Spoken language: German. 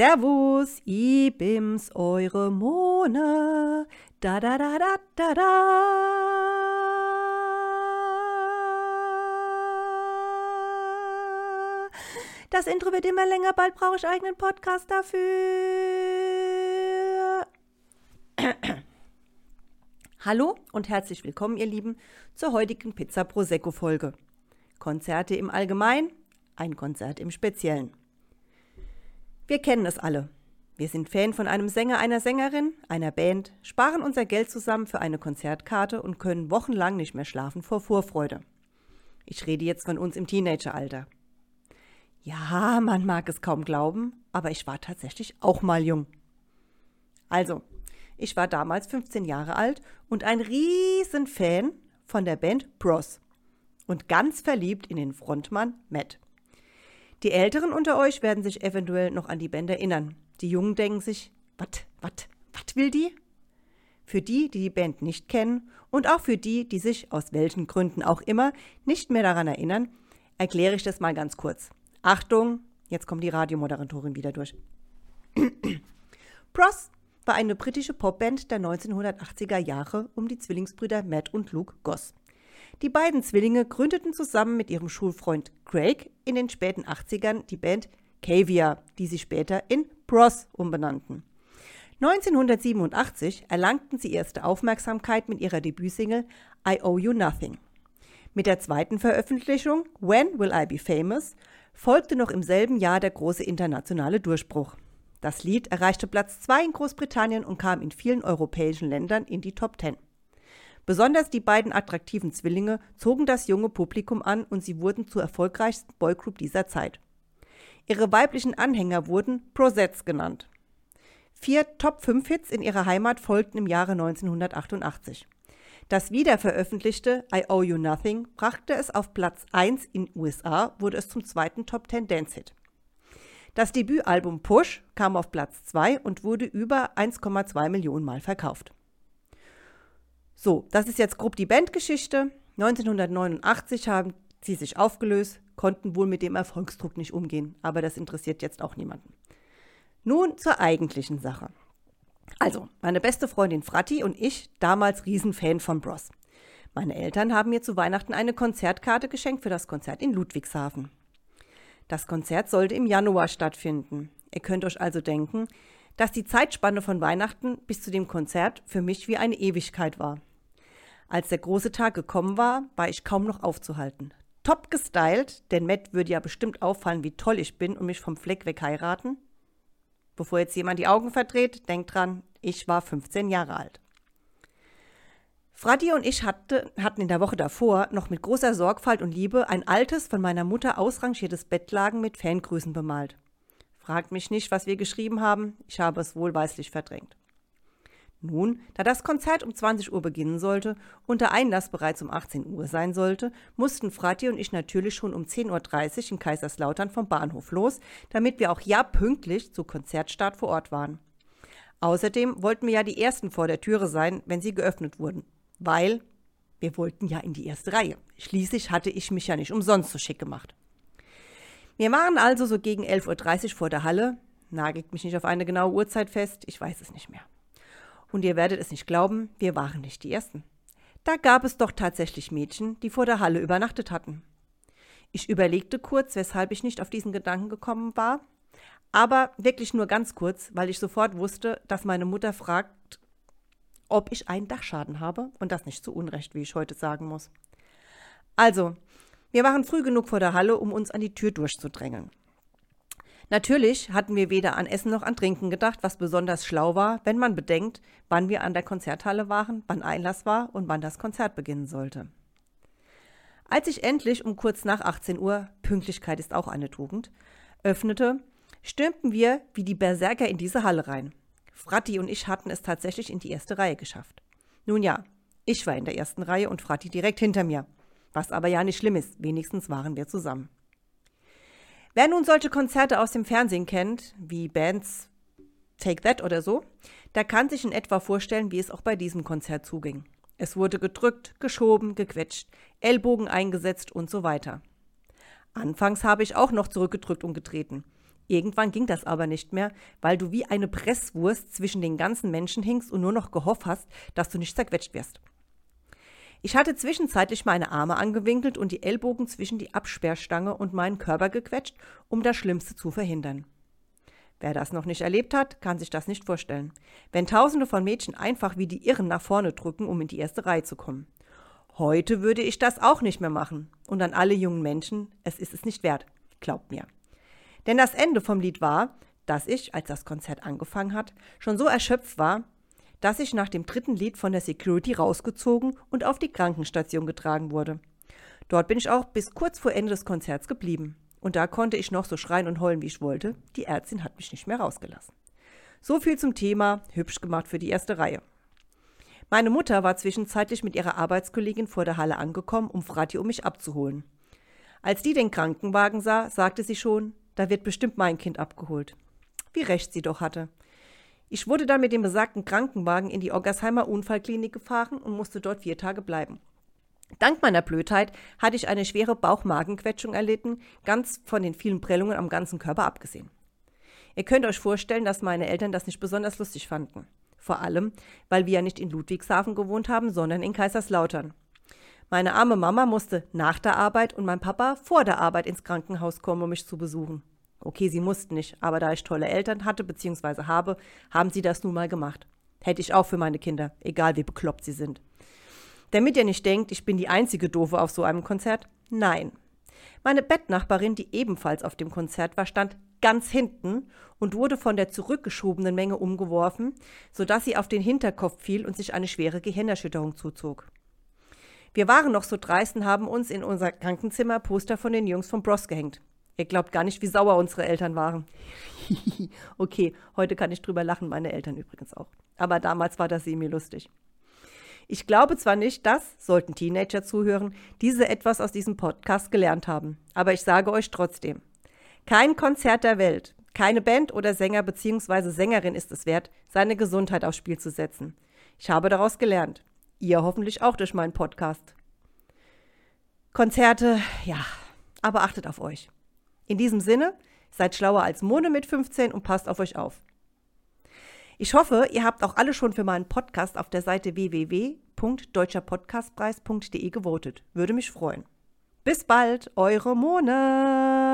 Servus, ich bin's, eure Mona. Da da da da da da. Das Intro wird immer länger, bald brauche ich eigenen Podcast dafür. Hallo und herzlich willkommen, ihr Lieben, zur heutigen Pizza Prosecco Folge. Konzerte im Allgemeinen, ein Konzert im Speziellen. Wir kennen es alle. Wir sind Fan von einem Sänger, einer Sängerin, einer Band, sparen unser Geld zusammen für eine Konzertkarte und können wochenlang nicht mehr schlafen vor Vorfreude. Ich rede jetzt von uns im Teenageralter. Ja, man mag es kaum glauben, aber ich war tatsächlich auch mal jung. Also, ich war damals 15 Jahre alt und ein riesen Fan von der Band Bros und ganz verliebt in den Frontmann Matt. Die Älteren unter euch werden sich eventuell noch an die Band erinnern. Die Jungen denken sich, wat, wat, wat will die? Für die, die die Band nicht kennen und auch für die, die sich aus welchen Gründen auch immer nicht mehr daran erinnern, erkläre ich das mal ganz kurz. Achtung, jetzt kommt die Radiomoderatorin wieder durch. Pross war eine britische Popband der 1980er Jahre um die Zwillingsbrüder Matt und Luke Goss. Die beiden Zwillinge gründeten zusammen mit ihrem Schulfreund Craig in den späten 80ern die Band Caviar, die sie später in Bros umbenannten. 1987 erlangten sie erste Aufmerksamkeit mit ihrer Debütsingle I Owe You Nothing. Mit der zweiten Veröffentlichung When Will I Be Famous folgte noch im selben Jahr der große internationale Durchbruch. Das Lied erreichte Platz 2 in Großbritannien und kam in vielen europäischen Ländern in die Top 10. Besonders die beiden attraktiven Zwillinge zogen das junge Publikum an und sie wurden zur erfolgreichsten Boygroup dieser Zeit. Ihre weiblichen Anhänger wurden Prosets genannt. Vier Top-5-Hits in ihrer Heimat folgten im Jahre 1988. Das wiederveröffentlichte I Owe You Nothing brachte es auf Platz 1 in USA, wurde es zum zweiten Top-10-Dance-Hit. Das Debütalbum Push kam auf Platz 2 und wurde über 1,2 Millionen Mal verkauft. So, das ist jetzt grob die Bandgeschichte. 1989 haben sie sich aufgelöst, konnten wohl mit dem Erfolgsdruck nicht umgehen, aber das interessiert jetzt auch niemanden. Nun zur eigentlichen Sache. Also, meine beste Freundin Fratti und ich, damals Riesenfan von Bros. Meine Eltern haben mir zu Weihnachten eine Konzertkarte geschenkt für das Konzert in Ludwigshafen. Das Konzert sollte im Januar stattfinden. Ihr könnt euch also denken, dass die Zeitspanne von Weihnachten bis zu dem Konzert für mich wie eine Ewigkeit war. Als der große Tag gekommen war, war ich kaum noch aufzuhalten. Top gestylt, denn Matt würde ja bestimmt auffallen, wie toll ich bin und mich vom Fleck weg heiraten. Bevor jetzt jemand die Augen verdreht, denkt dran, ich war 15 Jahre alt. Fraddy und ich hatte, hatten in der Woche davor noch mit großer Sorgfalt und Liebe ein altes, von meiner Mutter ausrangiertes Bettlagen mit Fangrüßen bemalt. Fragt mich nicht, was wir geschrieben haben, ich habe es wohlweislich verdrängt. Nun, da das Konzert um 20 Uhr beginnen sollte und der Einlass bereits um 18 Uhr sein sollte, mussten Frati und ich natürlich schon um 10.30 Uhr in Kaiserslautern vom Bahnhof los, damit wir auch ja pünktlich zu Konzertstart vor Ort waren. Außerdem wollten wir ja die Ersten vor der Türe sein, wenn sie geöffnet wurden, weil wir wollten ja in die erste Reihe. Schließlich hatte ich mich ja nicht umsonst so schick gemacht. Wir waren also so gegen 11.30 Uhr vor der Halle, nagelt mich nicht auf eine genaue Uhrzeit fest, ich weiß es nicht mehr. Und ihr werdet es nicht glauben, wir waren nicht die Ersten. Da gab es doch tatsächlich Mädchen, die vor der Halle übernachtet hatten. Ich überlegte kurz, weshalb ich nicht auf diesen Gedanken gekommen war, aber wirklich nur ganz kurz, weil ich sofort wusste, dass meine Mutter fragt, ob ich einen Dachschaden habe und das nicht zu Unrecht, wie ich heute sagen muss. Also, wir waren früh genug vor der Halle, um uns an die Tür durchzudrängeln. Natürlich hatten wir weder an Essen noch an Trinken gedacht, was besonders schlau war, wenn man bedenkt, wann wir an der Konzerthalle waren, wann Einlass war und wann das Konzert beginnen sollte. Als ich endlich um kurz nach 18 Uhr, Pünktlichkeit ist auch eine Tugend, öffnete, stürmten wir wie die Berserker in diese Halle rein. Fratti und ich hatten es tatsächlich in die erste Reihe geschafft. Nun ja, ich war in der ersten Reihe und Fratti direkt hinter mir. Was aber ja nicht schlimm ist, wenigstens waren wir zusammen. Wer nun solche Konzerte aus dem Fernsehen kennt, wie Bands Take That oder so, der kann sich in etwa vorstellen, wie es auch bei diesem Konzert zuging. Es wurde gedrückt, geschoben, gequetscht, Ellbogen eingesetzt und so weiter. Anfangs habe ich auch noch zurückgedrückt und getreten. Irgendwann ging das aber nicht mehr, weil du wie eine Presswurst zwischen den ganzen Menschen hingst und nur noch gehofft hast, dass du nicht zerquetscht wirst. Ich hatte zwischenzeitlich meine Arme angewinkelt und die Ellbogen zwischen die Absperrstange und meinen Körper gequetscht, um das Schlimmste zu verhindern. Wer das noch nicht erlebt hat, kann sich das nicht vorstellen. Wenn tausende von Mädchen einfach wie die Irren nach vorne drücken, um in die erste Reihe zu kommen. Heute würde ich das auch nicht mehr machen. Und an alle jungen Menschen, es ist es nicht wert. Glaubt mir. Denn das Ende vom Lied war, dass ich, als das Konzert angefangen hat, schon so erschöpft war, dass ich nach dem dritten Lied von der Security rausgezogen und auf die Krankenstation getragen wurde. Dort bin ich auch bis kurz vor Ende des Konzerts geblieben. Und da konnte ich noch so schreien und heulen, wie ich wollte. Die Ärztin hat mich nicht mehr rausgelassen. So viel zum Thema hübsch gemacht für die erste Reihe. Meine Mutter war zwischenzeitlich mit ihrer Arbeitskollegin vor der Halle angekommen, um Frati um mich abzuholen. Als die den Krankenwagen sah, sagte sie schon, da wird bestimmt mein Kind abgeholt. Wie recht sie doch hatte. Ich wurde dann mit dem besagten Krankenwagen in die Oggersheimer Unfallklinik gefahren und musste dort vier Tage bleiben. Dank meiner Blödheit hatte ich eine schwere Bauchmagenquetschung erlitten, ganz von den vielen Prellungen am ganzen Körper abgesehen. Ihr könnt euch vorstellen, dass meine Eltern das nicht besonders lustig fanden. Vor allem, weil wir ja nicht in Ludwigshafen gewohnt haben, sondern in Kaiserslautern. Meine arme Mama musste nach der Arbeit und mein Papa vor der Arbeit ins Krankenhaus kommen, um mich zu besuchen. Okay, sie mussten nicht, aber da ich tolle Eltern hatte bzw. habe, haben sie das nun mal gemacht. Hätte ich auch für meine Kinder, egal wie bekloppt sie sind. Damit ihr nicht denkt, ich bin die einzige Doofe auf so einem Konzert. Nein. Meine Bettnachbarin, die ebenfalls auf dem Konzert war, stand ganz hinten und wurde von der zurückgeschobenen Menge umgeworfen, sodass sie auf den Hinterkopf fiel und sich eine schwere Gehirnerschütterung zuzog. Wir waren noch so dreist und haben uns in unser Krankenzimmer Poster von den Jungs von Bros gehängt. Ihr glaubt gar nicht, wie sauer unsere Eltern waren. okay, heute kann ich drüber lachen, meine Eltern übrigens auch. Aber damals war das semi lustig. Ich glaube zwar nicht, dass, sollten Teenager zuhören, diese etwas aus diesem Podcast gelernt haben, aber ich sage euch trotzdem. Kein Konzert der Welt, keine Band oder Sänger bzw. Sängerin ist es wert, seine Gesundheit aufs Spiel zu setzen. Ich habe daraus gelernt. Ihr hoffentlich auch durch meinen Podcast. Konzerte, ja, aber achtet auf euch. In diesem Sinne, seid schlauer als Mone mit 15 und passt auf euch auf. Ich hoffe, ihr habt auch alle schon für meinen Podcast auf der Seite www.deutscherpodcastpreis.de gewotet. Würde mich freuen. Bis bald, eure Mone.